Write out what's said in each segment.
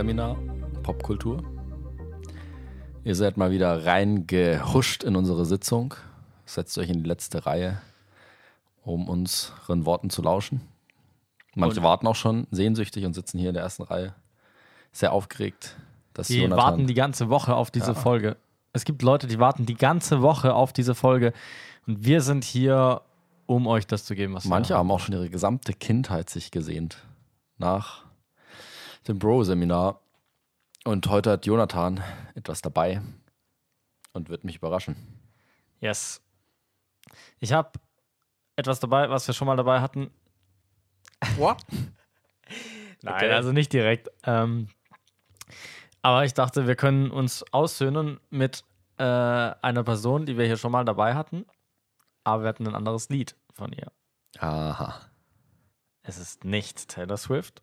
Bro-Seminar Popkultur. Ihr seid mal wieder reingehuscht in unsere Sitzung. Setzt euch in die letzte Reihe, um unseren Worten zu lauschen. Manche Und- warten auch schon sehnsüchtig und sitzen hier in der ersten Reihe. Sehr aufgeregt, dass Die Jonathan warten die ganze Woche auf diese Ja. Folge. Es gibt Leute, die warten die ganze Woche auf diese Folge. Und wir sind hier, um euch das zu geben, was Manche wir haben auch schon ihre gesamte Kindheit sich gesehnt nach dem Bro-Seminar. Und heute hat Jonathan etwas dabei und wird mich überraschen. Yes. Ich habe etwas dabei, was wir schon mal dabei hatten. What? Nein, Okay. also nicht direkt. Ähm, aber ich dachte, wir können uns aussöhnen mit äh, einer Person, die wir hier schon mal dabei hatten. Aber wir hatten ein anderes Lied von ihr. Aha. Es ist nicht Taylor Swift,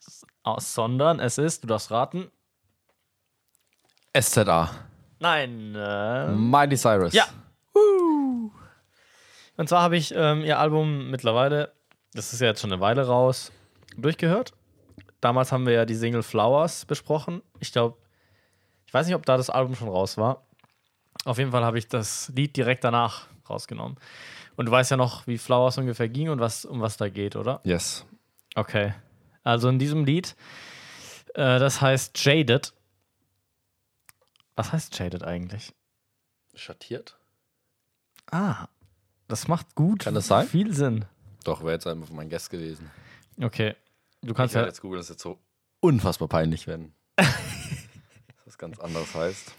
es ist, aus- sondern es ist, du darfst raten, SZA. nein, äh, Miley Cyrus. Ja. Und zwar habe ich ähm, ihr Album mittlerweile, das ist ja jetzt schon eine Weile raus, durchgehört. Damals haben wir ja die Single Flowers besprochen. Ich glaube, ich weiß nicht, ob da das Album schon raus war. Auf jeden Fall habe ich das Lied direkt danach rausgenommen. Und du weißt ja noch, wie Flowers ungefähr ging und was, um was da geht, oder? Yes. Okay. Also in diesem Lied, äh, das heißt Jaded. Was heißt Jaded eigentlich? Schattiert? Ah, das macht gut. Kann das sein? Viel Sinn. Doch, wäre jetzt einfach mein Guest gewesen. Okay. Du Ich kannst werde ja. jetzt googeln, das jetzt so unfassbar peinlich werden. das was ganz anderes heißt.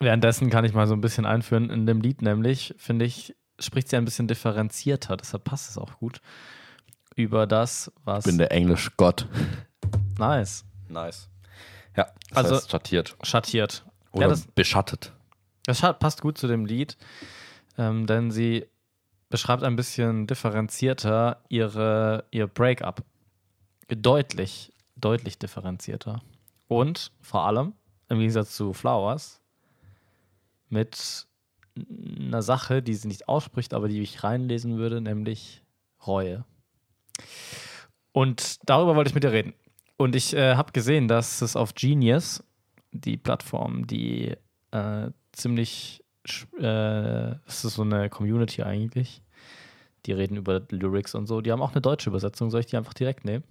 Währenddessen kann ich mal so ein bisschen einführen. In dem Lied nämlich, finde ich, spricht sie ein bisschen differenzierter. Deshalb passt es auch gut. Über das, was. Ich bin der Englisch-Gott. nice. Nice. Ja, das Also- heißt schattiert. Schattiert. Oder Ja, das, beschattet. das passt gut zu dem Lied, ähm, denn sie beschreibt ein bisschen differenzierter ihre, ihr Breakup. Deutlich, deutlich differenzierter. Und vor allem, im Gegensatz zu Flowers, mit einer Sache, die sie nicht ausspricht, aber die ich reinlesen würde, nämlich Reue. Und darüber wollte ich mit dir reden. Und ich äh, habe gesehen, dass es auf Genius, die Plattform, die äh, ziemlich, äh, es ist so eine Community eigentlich, die reden über Lyrics und so, die haben auch eine deutsche Übersetzung. Soll ich die einfach direkt nehmen?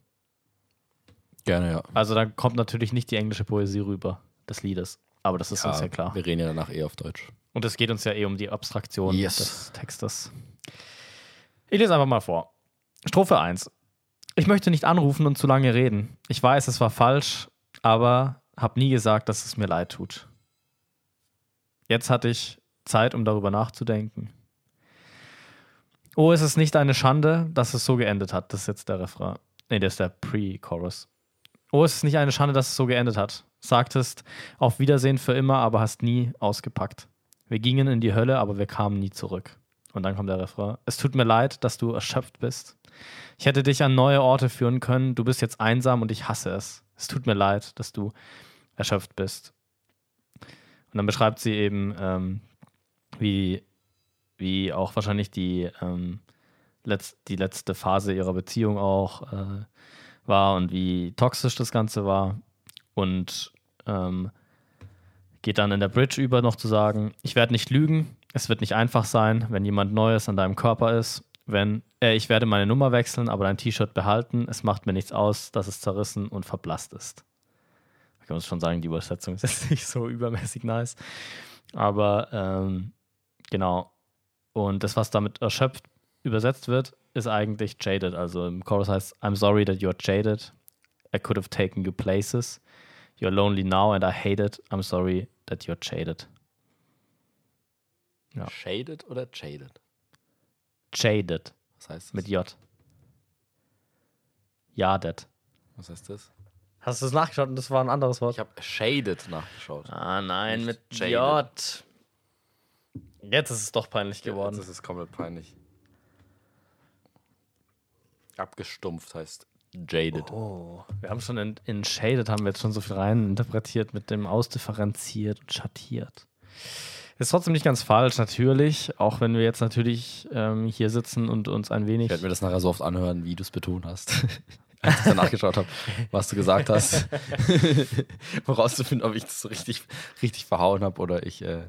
Gerne, ja. Also da kommt natürlich nicht die englische Poesie rüber des Liedes. Aber das ist uns ja klar. Wir reden ja danach eh auf Deutsch. Und es geht uns ja eh um die Abstraktion Yes. des Textes. Ich lese einfach mal vor. Strophe 1. Ich möchte nicht anrufen und zu lange reden. Ich weiß, es war falsch, aber habe nie gesagt, dass es mir leid tut. Jetzt hatte ich Zeit, um darüber nachzudenken. Oh, es ist nicht eine Schande, dass es so geendet hat. Das ist jetzt der Refrain. Nee, das ist der Pre-Chorus. Oh, es ist nicht eine Schande, dass es so geendet hat. Sagtest, auf Wiedersehen für immer, aber hast nie ausgepackt. Wir gingen in die Hölle, aber wir kamen nie zurück. Und dann kommt der Refrain. Es tut mir leid, dass du erschöpft bist. Ich hätte dich an neue Orte führen können. Du bist jetzt einsam und ich hasse es. Es tut mir leid, dass du erschöpft bist. Und dann beschreibt sie eben, ähm, wie, wie auch wahrscheinlich die, ähm, letz die letzte Phase ihrer Beziehung auch äh, war und wie toxisch das Ganze war. Und ähm, geht dann in der Bridge über noch zu sagen, ich werde nicht lügen, es wird nicht einfach sein, wenn jemand Neues an deinem Körper ist. Wenn, äh, ich werde meine Nummer wechseln, aber dein T-Shirt behalten. Es macht mir nichts aus, dass es zerrissen und verblasst ist. Ich kann uns schon sagen, die Übersetzung ist jetzt nicht so übermäßig nice. Aber ähm, genau. Und das, was damit erschöpft übersetzt wird, ist eigentlich jaded. Also im Chorus heißt I'm sorry that you're jaded. I could have taken you places. You're lonely now and I hate it. I'm sorry that you're jaded. Ja. Shaded oder jaded? Jaded Was heißt das? mit J. Jaded. Was heißt das? Hast du es nachgeschaut und das war ein anderes Wort? Ich habe shaded nachgeschaut. ah, nein, Nicht mit jaded. J. Jetzt ist es doch peinlich geworden. Das ist komplett peinlich. Abgestumpft heißt jaded. Oh, wir haben schon in, in Shaded haben wir jetzt schon so viel rein interpretiert mit dem ausdifferenziert und schattiert. Ist trotzdem nicht ganz falsch, natürlich. Auch wenn wir jetzt natürlich ähm, hier sitzen und uns ein wenig. Ich werde mir das nachher so oft anhören, wie du es betont hast. Als ich dann nachgeschaut habe, was du gesagt hast. um rauszufinden, ob ich das so richtig, richtig verhauen habe oder ich äh,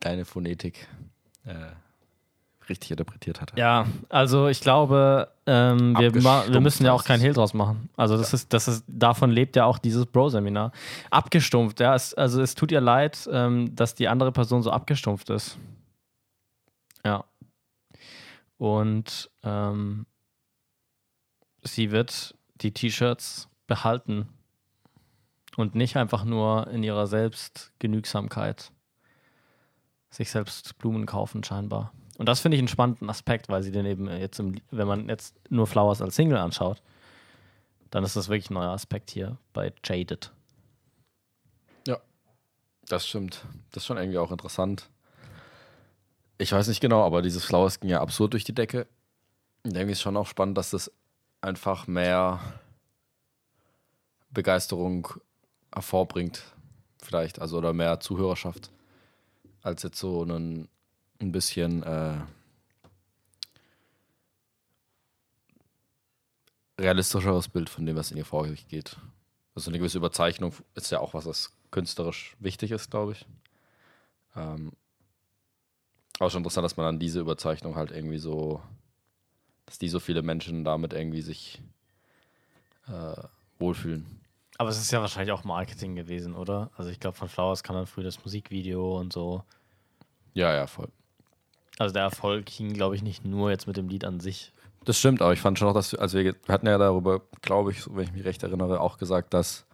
deine Phonetik äh, richtig interpretiert hatte. Ja, also ich glaube, ähm, wir, wir müssen ja auch kein Hehl draus machen. Also das ist, das ist, davon lebt ja auch dieses Bro-Seminar. Abgestumpft, ja. Es, also es tut ihr leid, ähm, dass die andere Person so abgestumpft ist. Ja. Und ähm, sie wird die T-Shirts behalten und nicht einfach nur in ihrer Selbstgenügsamkeit sich selbst Blumen kaufen scheinbar. Und das finde ich einen spannenden Aspekt, weil sie den eben jetzt, im, wenn man jetzt nur Flowers als Single anschaut, dann ist das wirklich ein neuer Aspekt hier bei Jaded. Das stimmt. Das ist schon irgendwie auch interessant. Ich weiß nicht genau, aber dieses Flowers ging ja absurd durch die Decke. Und irgendwie ist schon auch spannend, dass das einfach mehr Begeisterung hervorbringt, vielleicht, also oder mehr Zuhörerschaft, als jetzt so ein, ein bisschen äh, realistischeres Bild von dem, was in ihr vorgeht. Also eine gewisse Überzeichnung ist ja auch was, was künstlerisch wichtig ist, glaube ich. Ähm, auch schon interessant, dass man dann diese Überzeichnung halt irgendwie so, dass die so viele Menschen damit irgendwie sich äh, wohlfühlen. Aber es ist ja wahrscheinlich auch Marketing gewesen, oder? Also ich glaube, von Flowers kam dann früher das Musikvideo und so. Ja, ja, voll. Also der Erfolg hing, glaube ich, nicht nur jetzt mit dem Lied an sich. Das stimmt, aber ich fand schon auch, dass, also wir hatten ja darüber, glaube ich, wenn ich mich recht erinnere, auch gesagt, dass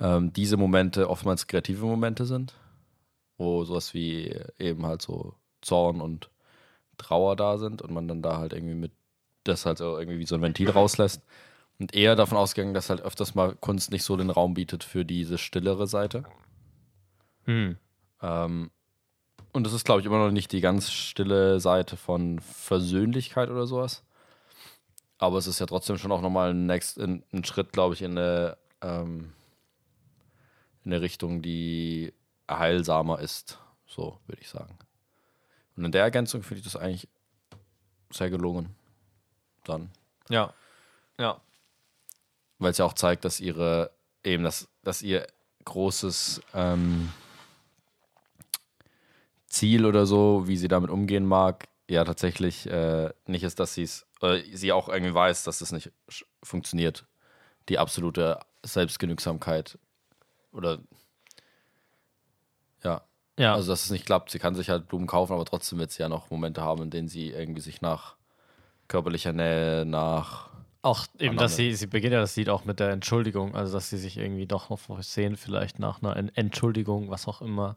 ähm, diese Momente oftmals kreative Momente sind, wo sowas wie eben halt so Zorn und Trauer da sind und man dann da halt irgendwie mit das halt so irgendwie wie so ein Ventil rauslässt. Und eher davon ausgegangen, dass halt öfters mal Kunst nicht so den Raum bietet für diese stillere Seite. Hm. Ähm, und das ist, glaube ich, immer noch nicht die ganz stille Seite von Versöhnlichkeit oder sowas. Aber es ist ja trotzdem schon auch nochmal ein, next, ein, ein Schritt, glaube ich, in eine, ähm, in eine Richtung, die heilsamer ist. So, würde ich sagen. Und in der Ergänzung finde ich das eigentlich sehr gelungen. Dann. Ja. Ja. Weil es ja auch zeigt, dass ihre, eben, dass, dass ihr großes ähm, Ziel oder so, wie sie damit umgehen mag, ja tatsächlich äh, nicht ist, dass sie es, äh, sie auch irgendwie weiß, dass es nicht funktioniert. Die absolute Selbstgenügsamkeit oder ja, Ja. also dass es nicht klappt. Sie kann sich halt Blumen kaufen, aber trotzdem wird sie ja noch Momente haben, in denen sie irgendwie sich nach körperlicher Nähe, nach Auch eben, dass sie, sie beginnt ja das Lied auch mit der Entschuldigung, also dass sie sich irgendwie doch noch sehen, vielleicht nach einer En- Entschuldigung, was auch immer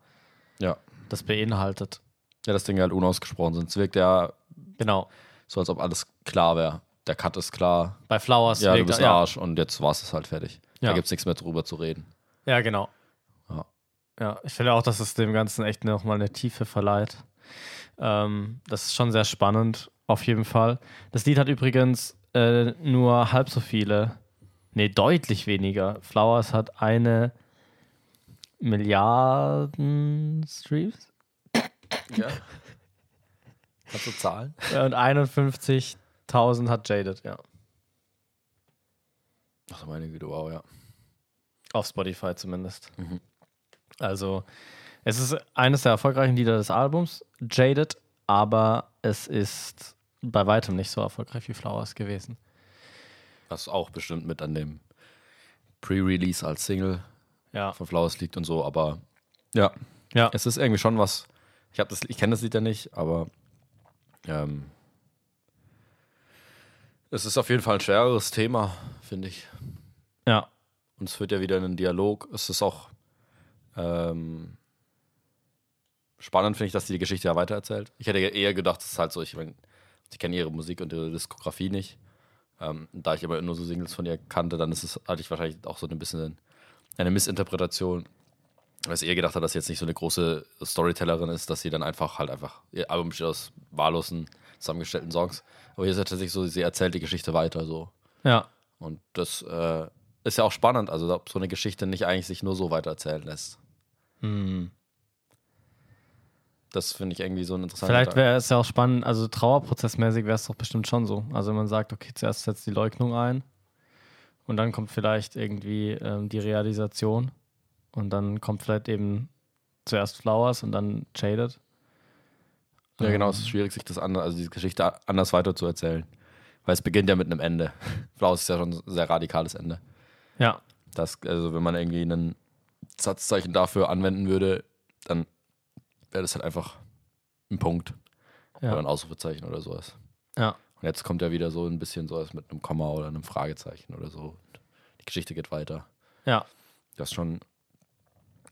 ja, das beinhaltet. ja, dass Dinge halt unausgesprochen sind. Es wirkt ja Genau. so, als ob alles klar wäre. Der Cut ist klar. Bei Flowers. Ja, du bist ein Arsch und jetzt war es halt fertig. Ja. Da gibt es nichts mehr drüber zu reden. Ja, genau. Ja. Ja, ich finde auch, dass es dem Ganzen echt nochmal eine Tiefe verleiht. Ähm, das ist schon sehr spannend, auf jeden Fall. Das Lied hat übrigens äh, nur halb so viele, nee, deutlich weniger. Flowers hat eine Milliarden Streams Ja. Kannst du zahlen? und 51.000 hat Jaded, ja. Ach, meine Güte, wow, ja. Auf Spotify zumindest. Mhm. Also, es ist eines der erfolgreichen Lieder des Albums, Jaded, aber es ist bei weitem nicht so erfolgreich wie Flowers gewesen. Was auch bestimmt mit an dem Pre-Release als Single Ja. von Flowers liegt und so, aber ja, Ja. es ist irgendwie schon was. Ich habe das, ich kenne das Lied ja nicht, aber ähm, es ist auf jeden Fall ein schwereres Thema, finde ich. Ja. Und es führt ja wieder in einen Dialog. Es ist auch ähm, spannend, finde ich, dass sie die Geschichte ja weitererzählt. Ich hätte eher gedacht, es ist halt so, ich meine, ich kenne ihre Musik und ihre Diskografie nicht. Ähm, da ich aber nur so Singles von ihr kannte, dann ist es, hatte ich wahrscheinlich auch so ein bisschen eine Missinterpretation. Weil eher gedacht habe, dass sie jetzt nicht so eine große Storytellerin ist, dass sie dann einfach halt einfach, ihr Album besteht aus wahllosen, zusammengestellten Songs. Aber hier ist es tatsächlich so, sie erzählt die Geschichte weiter so. Ja. Und das äh, ist ja auch spannend, also ob so eine Geschichte nicht eigentlich sich nur so weiter erzählen lässt. Hm. Das finde ich irgendwie so ein interessanter Vielleicht wäre es ja auch spannend, also trauerprozessmäßig wäre es doch bestimmt schon so. Also wenn man sagt, okay, zuerst setzt die Leugnung ein und dann kommt vielleicht irgendwie ähm, die Realisation und dann kommt vielleicht eben zuerst Flowers und dann Jaded. Ja, genau, es ist schwierig, sich das anders, also diese Geschichte anders weiter zu erzählen. Weil es beginnt ja mit einem Ende. Flowers ist ja schon ein sehr radikales Ende. Ja, Das, also wenn man irgendwie ein Satzzeichen dafür anwenden würde, dann wäre das halt einfach ein Punkt. Oder ja, ein Ausrufezeichen oder sowas. ja, Und jetzt kommt ja wieder so ein bisschen sowas mit einem Komma oder einem Fragezeichen oder so. Und die Geschichte geht weiter. ja, Das ist schon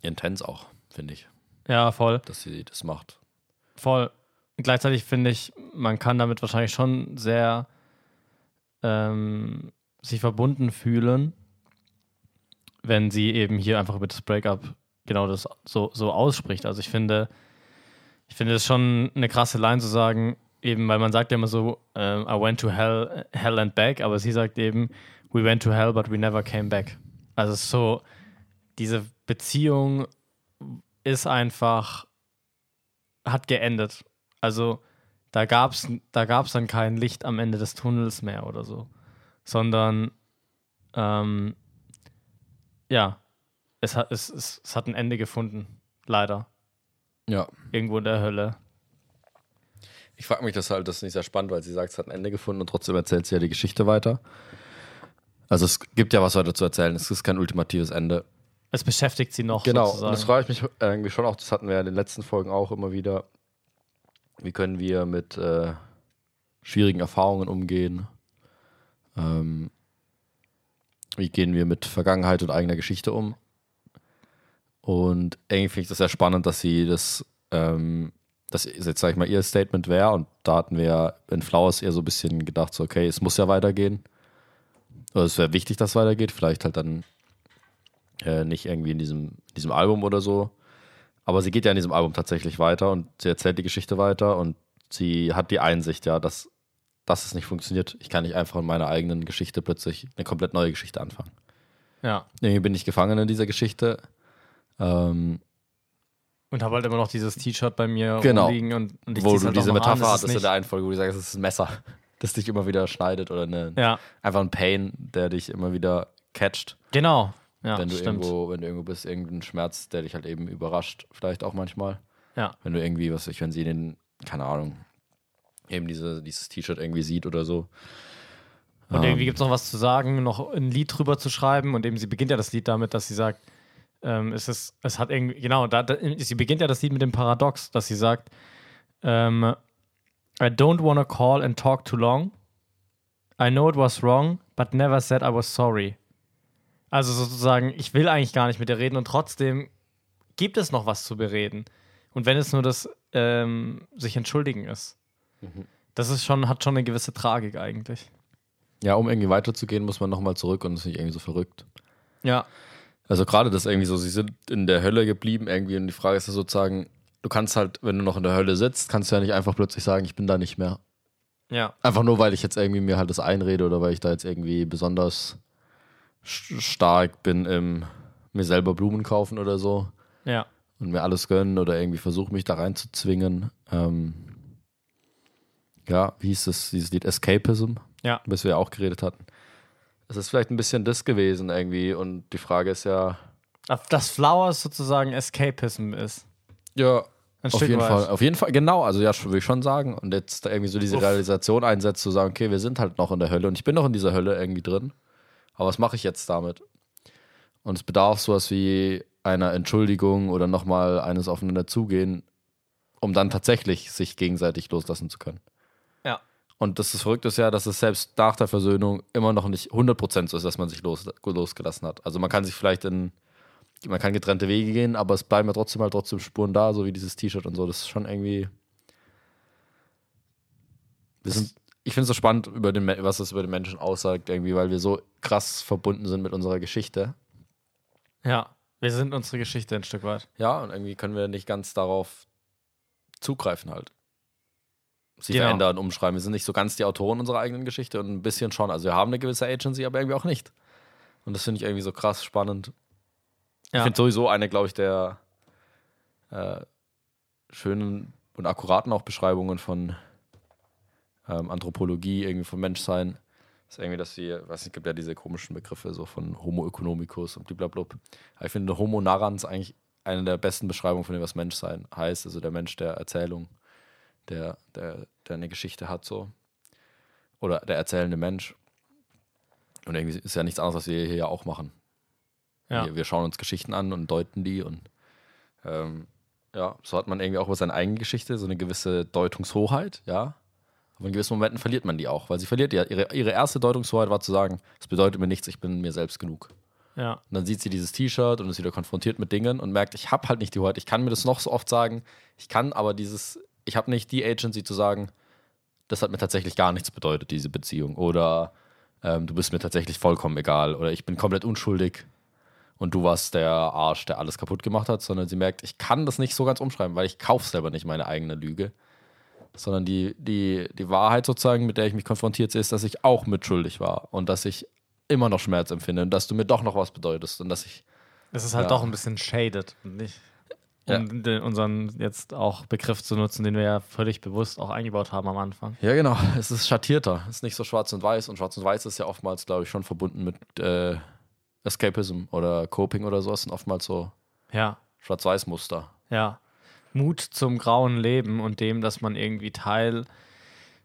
intens auch, finde ich, ja, voll. dass sie das macht. Voll. Gleichzeitig finde ich, man kann damit wahrscheinlich schon sehr ähm, sich verbunden fühlen, wenn sie eben hier einfach über das Breakup genau das so, so ausspricht. Also ich finde, ich finde es schon eine krasse Line zu sagen, eben, weil man sagt ja immer so, ähm, I went to hell, hell and back, aber sie sagt eben, we went to hell, but we never came back. Also so, diese Beziehung ist einfach, hat geendet. Also da gab es da gab's dann kein Licht am Ende des Tunnels mehr oder so, sondern ähm, ja, es hat, es, es, es hat ein Ende gefunden, leider, Ja. irgendwo in der Hölle. Ich frage mich das halt, das ist nicht sehr spannend, weil sie sagt, es hat ein Ende gefunden und trotzdem erzählt sie ja die Geschichte weiter. Also es gibt ja was weiter zu erzählen. Es ist kein ultimatives Ende. Es beschäftigt sie noch Genau, und sozusagen. das frage ich mich irgendwie schon auch, das hatten wir ja in den letzten Folgen auch immer wieder. Wie können wir mit äh, schwierigen Erfahrungen umgehen? Ähm, wie gehen wir mit Vergangenheit und eigener Geschichte um? Und irgendwie finde ich das sehr spannend, dass sie das, ähm, das ist jetzt sag ich mal ihr Statement wäre und da hatten wir ja in Flowers eher so ein bisschen gedacht, so okay, es muss ja weitergehen. Oder es wäre wichtig, dass es weitergeht, vielleicht halt dann äh, nicht irgendwie in diesem, in diesem Album oder so. Aber sie geht ja in diesem Album tatsächlich weiter und sie erzählt die Geschichte weiter und sie hat die Einsicht, ja, dass, dass es nicht funktioniert. Ich kann nicht einfach in meiner eigenen Geschichte plötzlich eine komplett neue Geschichte anfangen. ja. Irgendwie bin ich gefangen in dieser Geschichte. Ähm, Und habe halt immer noch dieses T-Shirt bei mir Genau. rumliegen und, und ich wo du halt diese an, Metapher ist hattest in nicht- der einen Folge, wo du sagst, es ist ein Messer, das dich immer wieder schneidet oder eine, Ja, einfach ein Pain, der dich immer wieder catcht. genau. Ja, wenn du stimmt. irgendwo, wenn du irgendwo bist, irgendein Schmerz, der dich halt eben überrascht, vielleicht auch manchmal. Ja. Wenn du irgendwie, was ich, wenn sie den, keine Ahnung, eben diese, dieses T-Shirt irgendwie sieht oder so. Und Ähm, irgendwie gibt es noch was zu sagen, noch ein Lied drüber zu schreiben. Und eben sie beginnt ja das Lied damit, dass sie sagt, ähm, es, ist, es hat irgendwie, genau, da, da, sie beginnt ja das Lied mit dem Paradox, dass sie sagt, ähm, I don't wanna call and talk too long. I know it was wrong, but never said I was sorry. Also sozusagen, ich will eigentlich gar nicht mit dir reden und trotzdem gibt es noch was zu bereden. Und wenn es nur das ähm, sich entschuldigen ist. Mhm. Das ist schon, hat schon eine gewisse Tragik eigentlich. Ja, um irgendwie weiterzugehen, muss man nochmal zurück und ist nicht irgendwie so verrückt. Ja, Also gerade das irgendwie so, sie sind in der Hölle geblieben irgendwie und die Frage ist ja sozusagen, du kannst halt, wenn du noch in der Hölle sitzt, kannst du ja nicht einfach plötzlich sagen, ich bin da nicht mehr. ja, Einfach nur, weil ich jetzt irgendwie mir halt das einrede oder weil ich da jetzt irgendwie besonders stark bin im mir selber Blumen kaufen oder so ja. und mir alles gönnen oder irgendwie versuche mich da reinzuzwingen. Ähm, ja, wie hieß das, dieses Lied Escapism, Ja. bis wir ja auch geredet hatten. Es ist vielleicht ein bisschen das gewesen irgendwie und die Frage ist ja, Dass Flowers sozusagen Escapism ist. ja, Ein auf Stück jeden weit. Fall, auf jeden Fall, genau, also ja, würde ich schon sagen. Und jetzt irgendwie so diese Uff. Realisation einsetzt, zu sagen, okay, wir sind halt noch in der Hölle und ich bin noch in dieser Hölle irgendwie drin. Aber was mache ich jetzt damit? Und es bedarf sowas wie einer Entschuldigung oder nochmal eines aufeinander zugehen, um dann tatsächlich sich gegenseitig loslassen zu können. Und das ist verrückt ist ja, dass es selbst nach der Versöhnung immer noch nicht 100% so ist, dass man sich los, losgelassen hat. Also man kann sich vielleicht in, man kann getrennte Wege gehen, aber es bleiben ja trotzdem halt trotzdem Spuren da, so wie dieses T-Shirt und so. Das ist schon irgendwie. Wir sind, ich finde es so spannend, über den, was es über den Menschen aussagt, irgendwie, weil wir so krass verbunden sind mit unserer Geschichte. Ja. Wir sind unsere Geschichte ein Stück weit. Ja, und irgendwie können wir nicht ganz darauf zugreifen halt. Sie Genau. verändern, umschreiben. Wir sind nicht so ganz die Autoren unserer eigenen Geschichte und ein bisschen schon. Also wir haben eine gewisse Agency, aber irgendwie auch nicht. Und das finde ich irgendwie so krass spannend. Ich Ja. finde sowieso eine, glaube ich, der äh, schönen und akkuraten auch Beschreibungen von ähm, Anthropologie, irgendwie vom Menschsein. Ist irgendwie, dass sie, weiß nicht, gibt ja diese komischen Begriffe so von Homo economicus und blablabla. Aber ich finde Homo narrans eigentlich eine der besten Beschreibungen von dem, was Menschsein heißt. Also der Mensch der Erzählung, der, der, der eine Geschichte hat so. Oder der erzählende Mensch. Und irgendwie ist ja nichts anderes, was wir hier ja auch machen. Ja. Wir, wir schauen uns Geschichten an und deuten die und ähm, ja, so hat man irgendwie auch über seine eigene Geschichte so eine gewisse Deutungshoheit, ja. Aber in gewissen Momenten verliert man die auch, weil sie verliert ja. Ihre, ihre erste Deutungshoheit war zu sagen, es bedeutet mir nichts, ich bin mir selbst genug. Ja. Und dann sieht sie dieses T-Shirt und ist wieder konfrontiert mit Dingen und merkt, ich habe halt nicht die Hoheit. Ich kann mir das noch so oft sagen. Ich kann aber dieses, ich habe nicht die Agency zu sagen, das hat mir tatsächlich gar nichts bedeutet, diese Beziehung. Oder ähm, du bist mir tatsächlich vollkommen egal. Oder ich bin komplett unschuldig und du warst der Arsch, der alles kaputt gemacht hat. Sondern sie merkt, ich kann das nicht so ganz umschreiben, weil ich kaufe selber nicht meine eigene Lüge. Sondern die, die, die Wahrheit sozusagen, mit der ich mich konfrontiert sehe, ist, dass ich auch mitschuldig war und dass ich immer noch Schmerz empfinde und dass du mir doch noch was bedeutest und dass ich Es ist halt Ja. doch ein bisschen shaded und nicht. Ja. Um den, unseren jetzt auch Begriff zu nutzen, den wir ja völlig bewusst auch eingebaut haben am Anfang. Ja, genau. Es ist schattierter. Es ist nicht so schwarz und weiß. Und schwarz und weiß ist ja oftmals, glaube ich, schon verbunden mit äh, Escapism oder Coping oder sowas. Und oftmals so Ja, Schwarz-Weiß-Muster. ja. Mut zum grauen Leben und dem, dass man irgendwie Teil,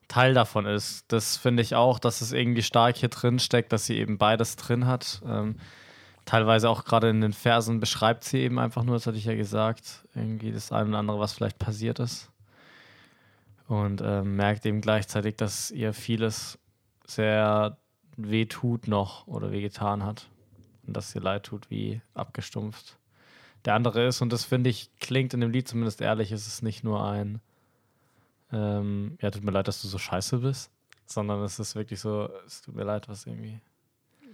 Teil davon ist. Das finde ich auch, dass es irgendwie stark hier drin steckt, dass sie eben beides drin hat. Ähm, teilweise auch gerade in den Versen beschreibt sie eben einfach nur, das hatte ich ja gesagt, irgendwie das eine oder andere, was vielleicht passiert ist. Und ähm, merkt eben gleichzeitig, dass ihr vieles sehr weh tut noch oder wehgetan hat. Und dass ihr leid tut, wie abgestumpft der andere ist. Und das finde ich, klingt in dem Lied zumindest ehrlich. Es ist nicht nur ein, ähm, ja, tut mir leid, dass du so scheiße bist, sondern es ist wirklich so, es tut mir leid, was irgendwie.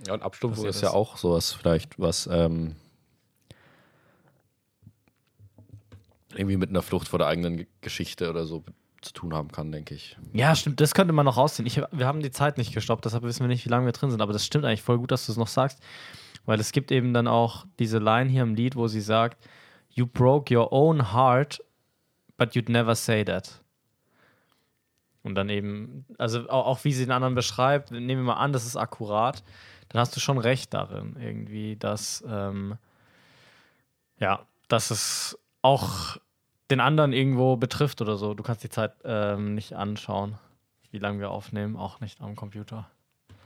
Ja, und Abstumpfung ist ja auch sowas vielleicht, was ähm, irgendwie mit einer Flucht vor der eigenen Ge- Geschichte oder so zu tun haben kann, denke ich. Ja, stimmt, das könnte man noch rausziehen. Ich, wir haben die Zeit nicht gestoppt, deshalb wissen wir nicht, wie lange wir drin sind, aber das stimmt eigentlich voll gut, dass du es noch sagst, weil es gibt eben dann auch diese Line hier im Lied, wo sie sagt, You broke your own heart, but you'd never say that. Und dann eben, also auch, auch wie sie den anderen beschreibt, nehmen wir mal an, das ist akkurat, dann hast du schon recht darin, irgendwie, dass, ähm, ja, dass es auch den anderen irgendwo betrifft oder so. Du kannst die Zeit ähm, nicht anschauen, wie lange wir aufnehmen, auch nicht am Computer.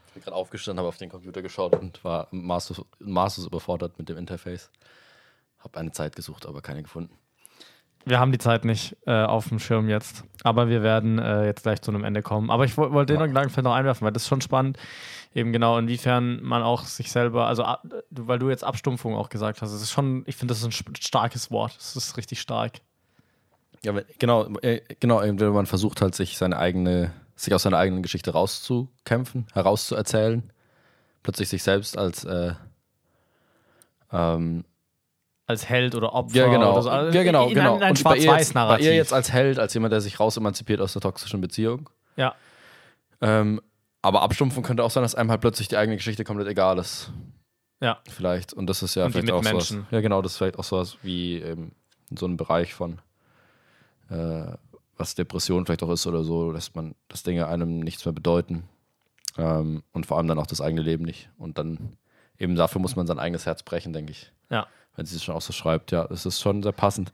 Ich bin gerade aufgestanden, habe auf den Computer geschaut und war maßlos, maßlos überfordert mit dem Interface. Habe eine Zeit gesucht, aber keine gefunden. Wir haben die Zeit nicht äh, auf dem Schirm jetzt, aber wir werden äh, jetzt gleich zu einem Ende kommen. Aber ich woll- wollte den Gedanken vielleicht noch einwerfen, weil das ist schon spannend, eben genau, inwiefern man auch sich selber, also a- du- weil du jetzt Abstumpfung auch gesagt hast, es ist schon, ich finde, das ist ein starkes Wort. Es ist richtig stark. Ja, genau, äh, genau, wenn man versucht halt, sich seine eigene, sich aus seiner eigenen Geschichte rauszukämpfen, herauszuerzählen, plötzlich sich selbst als äh, ähm, Als Held oder Opfer ja, genau, oder so. Also ja, genau, genau. Ein, ein Und bei ihr, jetzt, bei ihr jetzt als Held, als jemand, der sich rausemanzipiert aus der toxischen Beziehung. Ja, Ähm, aber Abstumpfen könnte auch sein, dass einem halt plötzlich die eigene Geschichte komplett egal ist. ja, Vielleicht. Und das ist ja Und vielleicht auch sowas. Ja, genau, das ist vielleicht auch sowas wie ähm, in so einem Bereich von äh, was Depression vielleicht auch ist oder so, dass man, dass Dinge einem nichts mehr bedeuten. Ähm, und vor allem dann auch das eigene Leben nicht. Und dann eben dafür muss man sein eigenes Herz brechen, denke ich. ja. Wenn sie es schon auch so schreibt, ja, das ist schon sehr passend.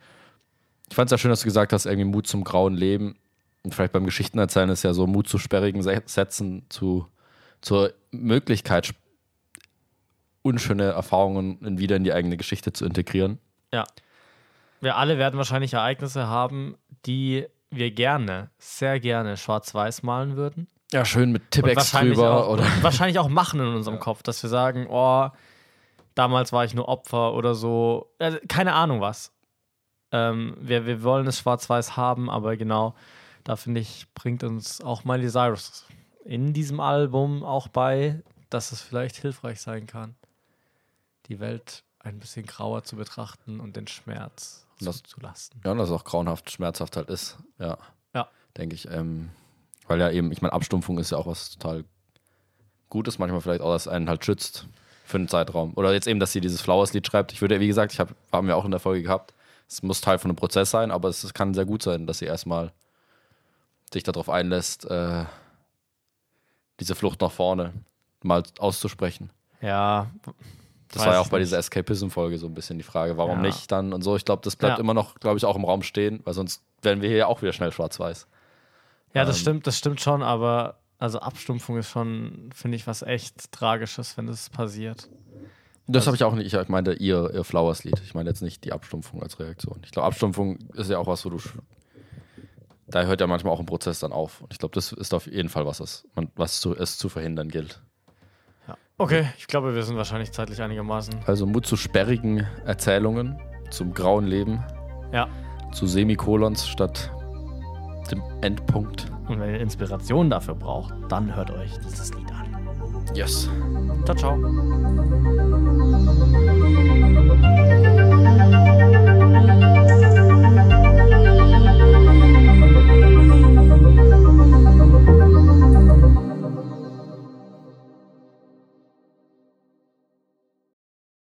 Ich fand es ja schön, dass du gesagt hast, irgendwie Mut zum grauen Leben. Und vielleicht beim Geschichtenerzählen ist ja so Mut zu sperrigen Sätzen, zu, zur Möglichkeit, unschöne Erfahrungen wieder in die eigene Geschichte zu integrieren. Ja. Wir alle werden wahrscheinlich Ereignisse haben, die wir gerne, sehr gerne schwarz-weiß malen würden. Ja, schön mit Tippex drüber. auch, Oder wahrscheinlich auch machen in unserem Kopf, dass wir sagen, oh, damals war ich nur Opfer oder so. Also, keine Ahnung was. Ähm, wir, wir wollen es schwarz-weiß haben, aber genau, da finde ich, bringt uns auch Miley Cyrus in diesem Album auch bei, dass es vielleicht hilfreich sein kann, die Welt ein bisschen grauer zu betrachten und den Schmerz Das- zuzulassen. ja, und das auch grauenhaft, schmerzhaft halt ist. Ja. Ja. Denke ich. Ähm, weil ja eben, ich meine, Abstumpfung ist ja auch was total Gutes, manchmal vielleicht auch, dass einen halt schützt für einen Zeitraum. Oder jetzt eben, dass sie dieses Flowers-Lied schreibt. Ich würde, wie gesagt, ich habe, haben wir auch in der Folge gehabt, Es muss Teil von einem Prozess sein, aber es kann sehr gut sein, dass sie erstmal sich darauf einlässt, äh, diese Flucht nach vorne mal auszusprechen. Ja. Das war ja auch bei dieser Escapism-Folge so ein bisschen die Frage, warum Ja. nicht dann und so. Ich glaube, das bleibt Ja. immer noch, glaube ich, auch im Raum stehen, weil sonst werden wir hier ja auch wieder schnell schwarz-weiß. Ja, das Ähm. stimmt, das stimmt schon, aber also Abstumpfung ist schon, finde ich, was echt Tragisches, wenn das passiert. Das habe ich auch nicht. Ich meinte ihr, ihr Flowers-Lied. Ich meine jetzt nicht die Abstumpfung als Reaktion. Ich glaube, Abstumpfung ist ja auch was, wo du. Da hört ja manchmal auch ein Prozess dann auf. Und ich glaube, das ist auf jeden Fall was, was, man, was zu, es zu verhindern gilt. Ja. Okay, ich glaube, wir sind wahrscheinlich zeitlich einigermaßen. Also Mut zu sperrigen Erzählungen, zum grauen Leben, Ja. zu Semikolons statt dem Endpunkt. Und wenn ihr Inspiration dafür braucht, dann hört euch dieses Lied an. Yes. Ciao, ciao.